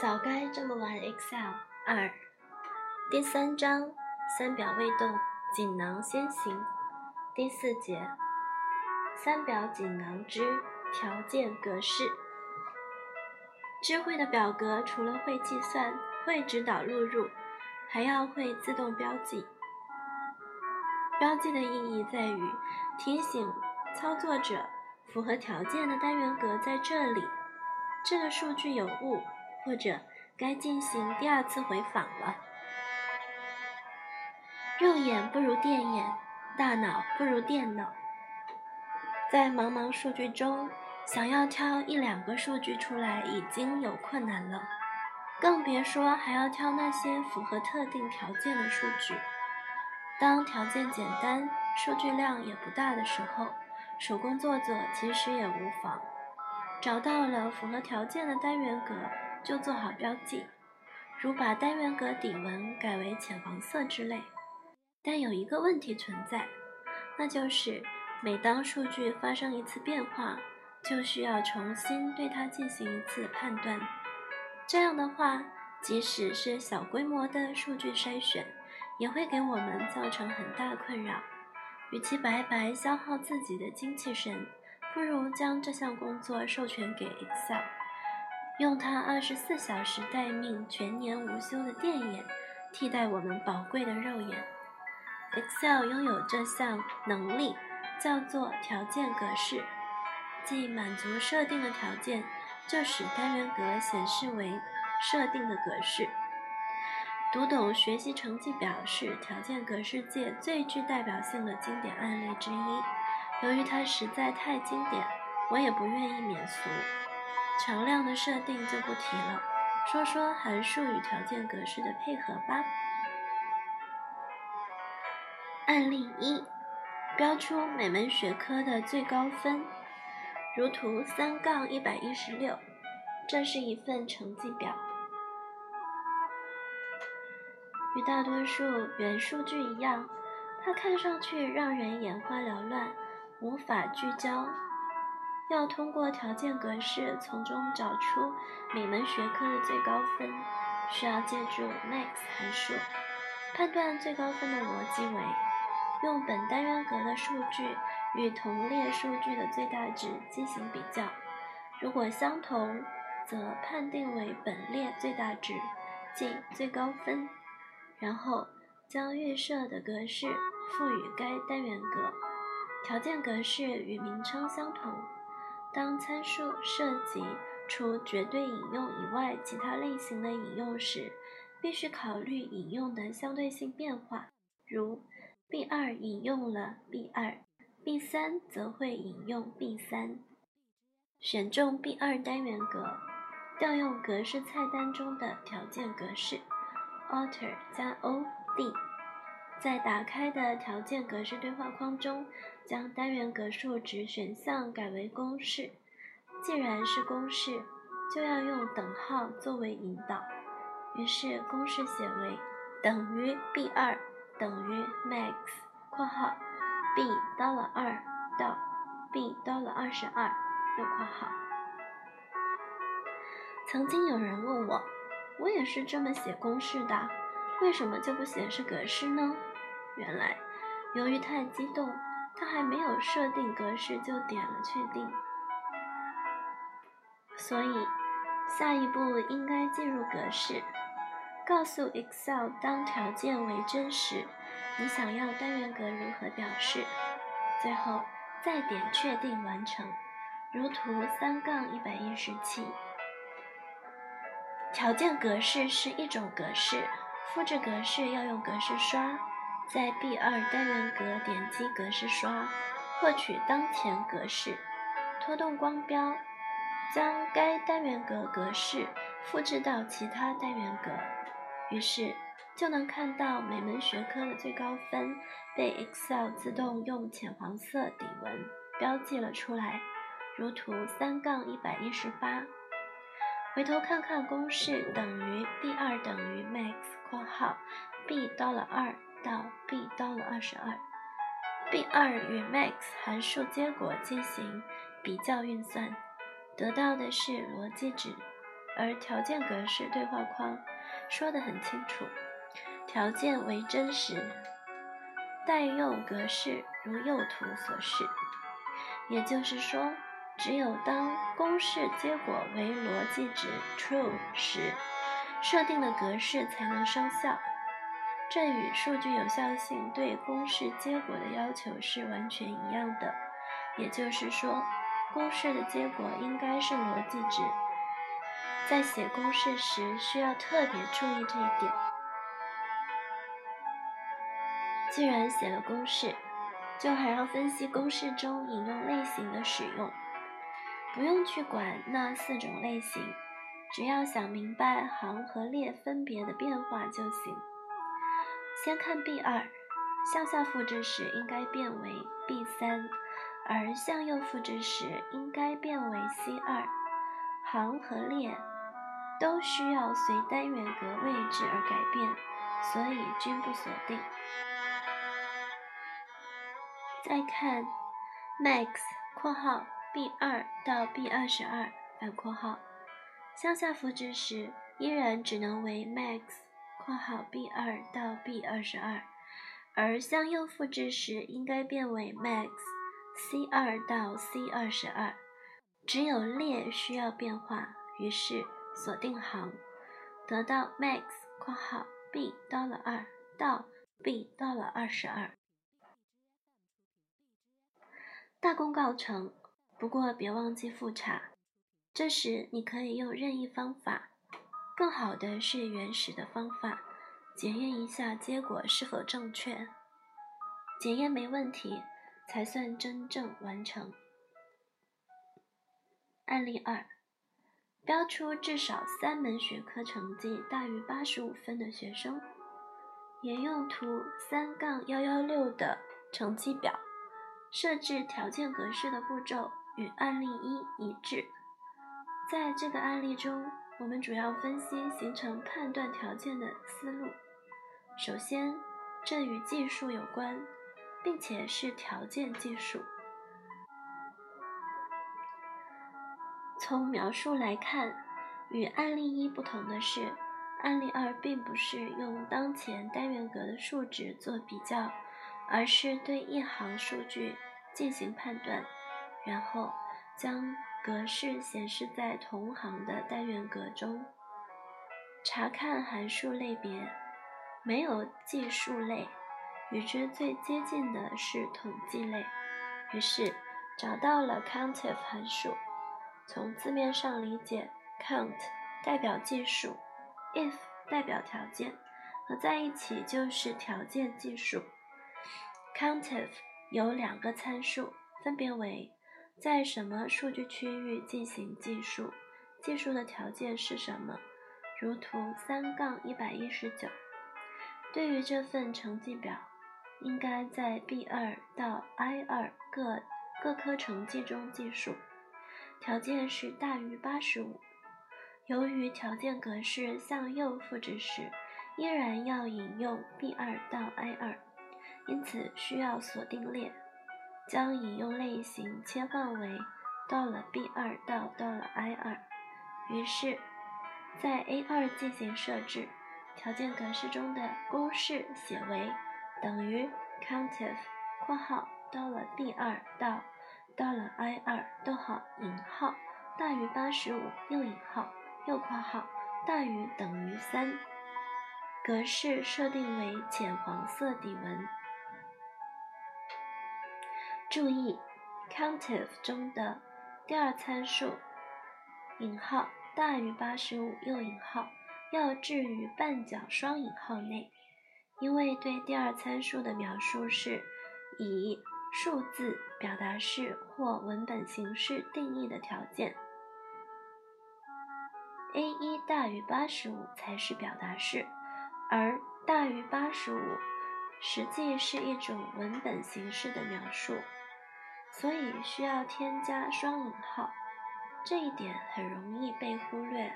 早该这么玩 Excel。二，第三章三表未动，锦囊先行。第四节三表锦囊之条件格式。智慧的表格除了会计算、会指导录入，还要会自动标记。标记的意义在于提醒操作者，符合条件的单元格在这里，这个数据有误。或者该进行第二次回访了。肉眼不如电眼，大脑不如电脑。在茫茫数据中，想要挑一两个数据出来已经有困难了，更别说还要挑那些符合特定条件的数据。当条件简单、数据量也不大的时候，手工做做其实也无妨。找到了符合条件的单元格。就做好标记，如把单元格底纹改为浅黄色之类。但有一个问题存在，那就是每当数据发生一次变化，就需要重新对它进行一次判断。这样的话，即使是小规模的数据筛选，也会给我们造成很大困扰。与其白白消耗自己的精气神，不如将这项工作授权给 Excel。用它二十四小时待命、全年无休的电眼，替代我们宝贵的肉眼。Excel 拥有这项能力，叫做条件格式，即满足设定的条件，就使单元格显示为设定的格式。读懂学习成绩表是条件格式界最具代表性的经典案例之一。由于它实在太经典，我也不愿意免俗。常量的设定就不提了，说说函数与条件格式的配合吧。案例一：标出每门学科的最高分，如图三杠一百一十六。这是一份成绩表，与大多数原数据一样，它看上去让人眼花缭乱，无法聚焦。要通过条件格式从中找出每门学科的最高分，需要借助 max 函数。判断最高分的逻辑为：用本单元格的数据与同列数据的最大值进行比较，如果相同，则判定为本列最大值，即最高分。然后将预设的格式赋予该单元格。条件格式与名称相同。当参数涉及除绝对引用以外其他类型的引用时，必须考虑引用的相对性变化。如 B 二引用了 B 二，B 三则会引用 B 三。选中 B 二单元格，调用格式菜单中的条件格式，Alt 加 O D，在打开的条件格式对话框中。将单元格数值选项改为公式，既然是公式，就要用等号作为引导。于是公式写为等于 b 二等于 max（ 括号 b 到了二到 b 到了二十二）又括号。曾经有人问我，我也是这么写公式的，为什么就不显示格式呢？原来，由于太激动。他还没有设定格式就点了确定，所以下一步应该进入格式，告诉 Excel 当条件为真时，你想要单元格如何表示，最后再点确定完成，如图三杠一百一十七。条件格式是一种格式，复制格式要用格式刷。在 B 二单元格点击格式刷，获取当前格式，拖动光标，将该单元格格式复制到其他单元格，于是就能看到每门学科的最高分被 Excel 自动用浅黄色底纹标记了出来，如图三杠一百一十八。回头看看公式，等于 B 二等于 max（ 括号 b 到了二）。到 b 到了二十二，b 二与 max 函数结果进行比较运算，得到的是逻辑值，而条件格式对话框说得很清楚，条件为真实，待用格式如右图所示。也就是说，只有当公式结果为逻辑值 true 时，设定的格式才能生效。这与数据有效性对公式结果的要求是完全一样的。也就是说，公式的结果应该是逻辑值。在写公式时，需要特别注意这一点。既然写了公式，就还要分析公式中引用类型的使用。不用去管那四种类型，只要想明白行和列分别的变化就行。先看 B 二，向下复制时应该变为 B 三，而向右复制时应该变为 C 二。行和列都需要随单元格位置而改变，所以均不锁定。再看 max（ 括号 B 二到 B 二十二）反括号，向下复制时依然只能为 max（ 括号 B 二到 B 二十二），而向右复制时应该变为 max（ C 二到 C 二十二）。只有列需要变化，于是锁定行，得到 max（ 括号 B 到了二到 B 到了二十二）。大功告成，不过别忘记复查。这时你可以用任意方法，更好的是原始的方法，检验一下结果是否正确。检验没问题，才算真正完成。案例二：标出至少三门学科成绩大于八十五分的学生，沿用图三杠幺幺六的成绩表。设置条件格式的步骤与案例一一致。在这个案例中，我们主要分析形成判断条件的思路。首先，这与技术有关，并且是条件技术。从描述来看，与案例一不同的是，案例二并不是用当前单元格的数值做比较。而是对一行数据进行判断，然后将格式显示在同行的单元格中，查看函数类别，没有计数类，与之最接近的是统计类。于是找到了 COUNTIF 函数，从字面上理解，count 代表计数，if 代表条件，合在一起就是条件计数。COUNTIF 有两个参数，分别为在什么数据区域进行计数，计数的条件是什么，如图三杠一百一十九。对于这份成绩表，应该在 B 二到 I 二各各科成绩中计数，条件是大于八十五。由于条件格式向右复制时，依然要引用 B 二到 I 二。因此需要锁定列，将引用类型切换为到了 B 二到到了 I 二。于是，在 A 二进行设置，条件格式中的公式写为等于 COUNTIF（ 括号到了 B 二到到了 I 二逗号引号大于八十五右引号右括号大于等于三）。格式设定为浅黄色底纹。注意，COUNTIF 中的第二参数引号大于八十五右引号要置于半角双引号内，因为对第二参数的描述是以数字表达式或文本形式定义的条件，A 一大于八十五才是表达式，而大于八十五实际是一种文本形式的描述。所以需要添加双引号，这一点很容易被忽略。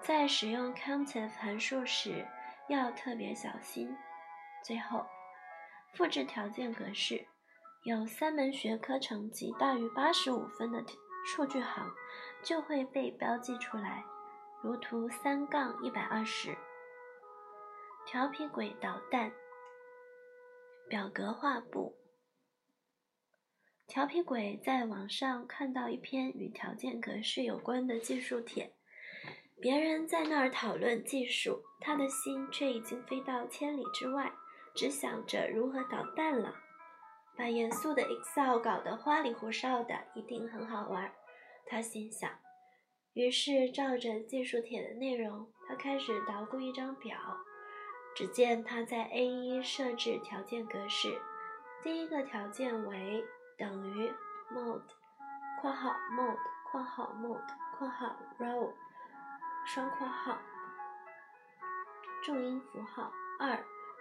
在使用 COUNTIF 函数时要特别小心。最后，复制条件格式，有三门学科成绩大于八十五分的数据行就会被标记出来，如图三杠一百二十。调皮鬼捣蛋，表格画布。调皮鬼在网上看到一篇与条件格式有关的技术帖，别人在那儿讨论技术，他的心却已经飞到千里之外，只想着如何捣蛋了。把严肃的 Excel 搞得花里胡哨的，一定很好玩，他心想。于是照着技术帖的内容，他开始捣鼓一张表。只见他在 A1 设置条件格式，第一个条件为等于 mode（ 括号 mode 括号 mode 括号 row 双括号）重音符号二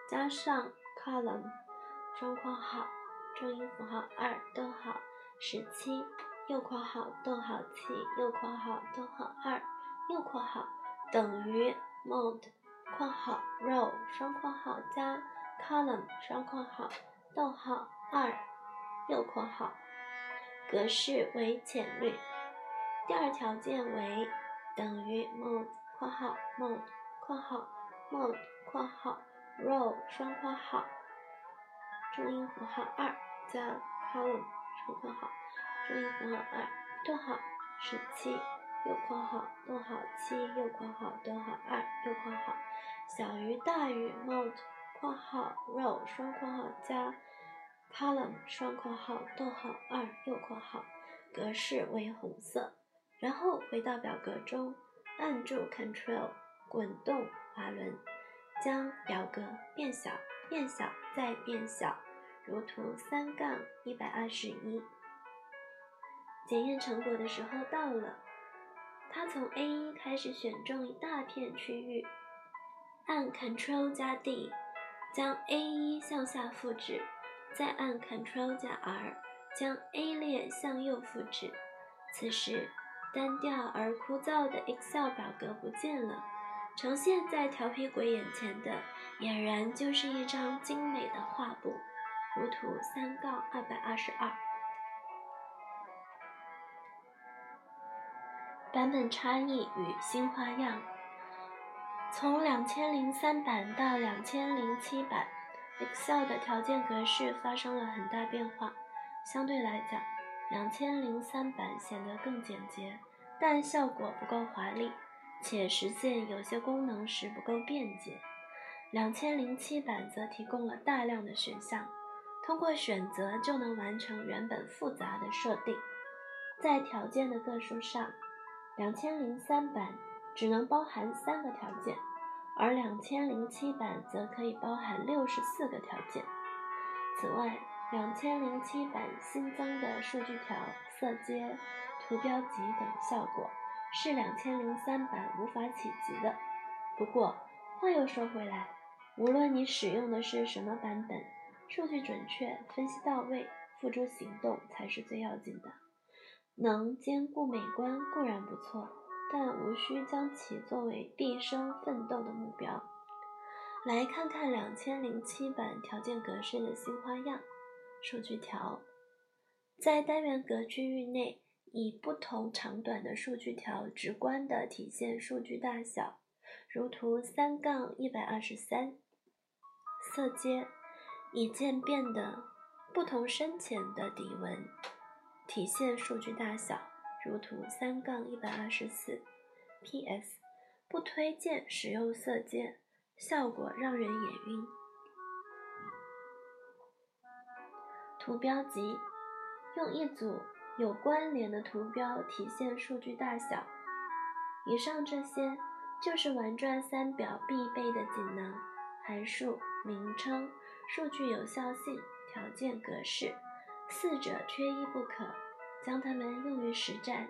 加上 column（ 双括号重音符号二逗号十七右括号逗号七右括号逗号二右括号等于 mode）。括号 row 双括号加 column 双括号逗号二右括号格式为浅绿。第二条件为等于 mode 括号 mode 括号 mode 括号 row 双括号重音符号二加 column 双括号重音符号二逗号十七右括号逗号七右括号逗号二右括号。小于大于 mode 括号 row 双括号加 column 双括号逗号二右括号格式为红色，然后回到表格中，按住 Ctrl 滚动滑轮，将表格变小、变小再变小，如图三杠一百二十一。检验成果的时候到了，他从 A1 开始选中一大片区域。按 Ctrl 加 D，将 A1 向下复制，再按 Ctrl 加 R，将 A 列向右复制。此时，单调而枯燥的 Excel 表格不见了，呈现在调皮鬼眼前的俨然就是一张精美的画布，如图三杠二百二十二。版本差异与新花样。从两千零三版到两千零七版，Excel 的条件格式发生了很大变化。相对来讲，两千零三版显得更简洁，但效果不够华丽，且实现有些功能时不够便捷。两千零七版则提供了大量的选项，通过选择就能完成原本复杂的设定。在条件的个数上，两千零三版。只能包含三个条件，而两千零七版则可以包含六十四个条件。此外，两千零七版新增的数据条、色阶、图标集等效果是两千零三版无法企及的。不过，话又说回来，无论你使用的是什么版本，数据准确、分析到位、付诸行动才是最要紧的。能兼顾美观固然不错。但无需将其作为毕生奋斗的目标。来看看两千零七版条件格式的新花样：数据条在单元格区域内，以不同长短的数据条直观地体现数据大小，如图三杠一百二十三。色阶以渐变的不同深浅的底纹体现数据大小。如图三杠一百二十四，P.S. 不推荐使用色阶，效果让人眼晕。图标集用一组有关联的图标体现数据大小。以上这些就是玩转三表必备的锦囊：函数、名称、数据有效性、条件格式，四者缺一不可。将它们用于实战，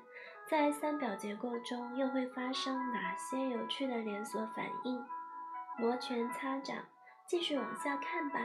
在三表结构中又会发生哪些有趣的连锁反应？摩拳擦掌，继续往下看吧。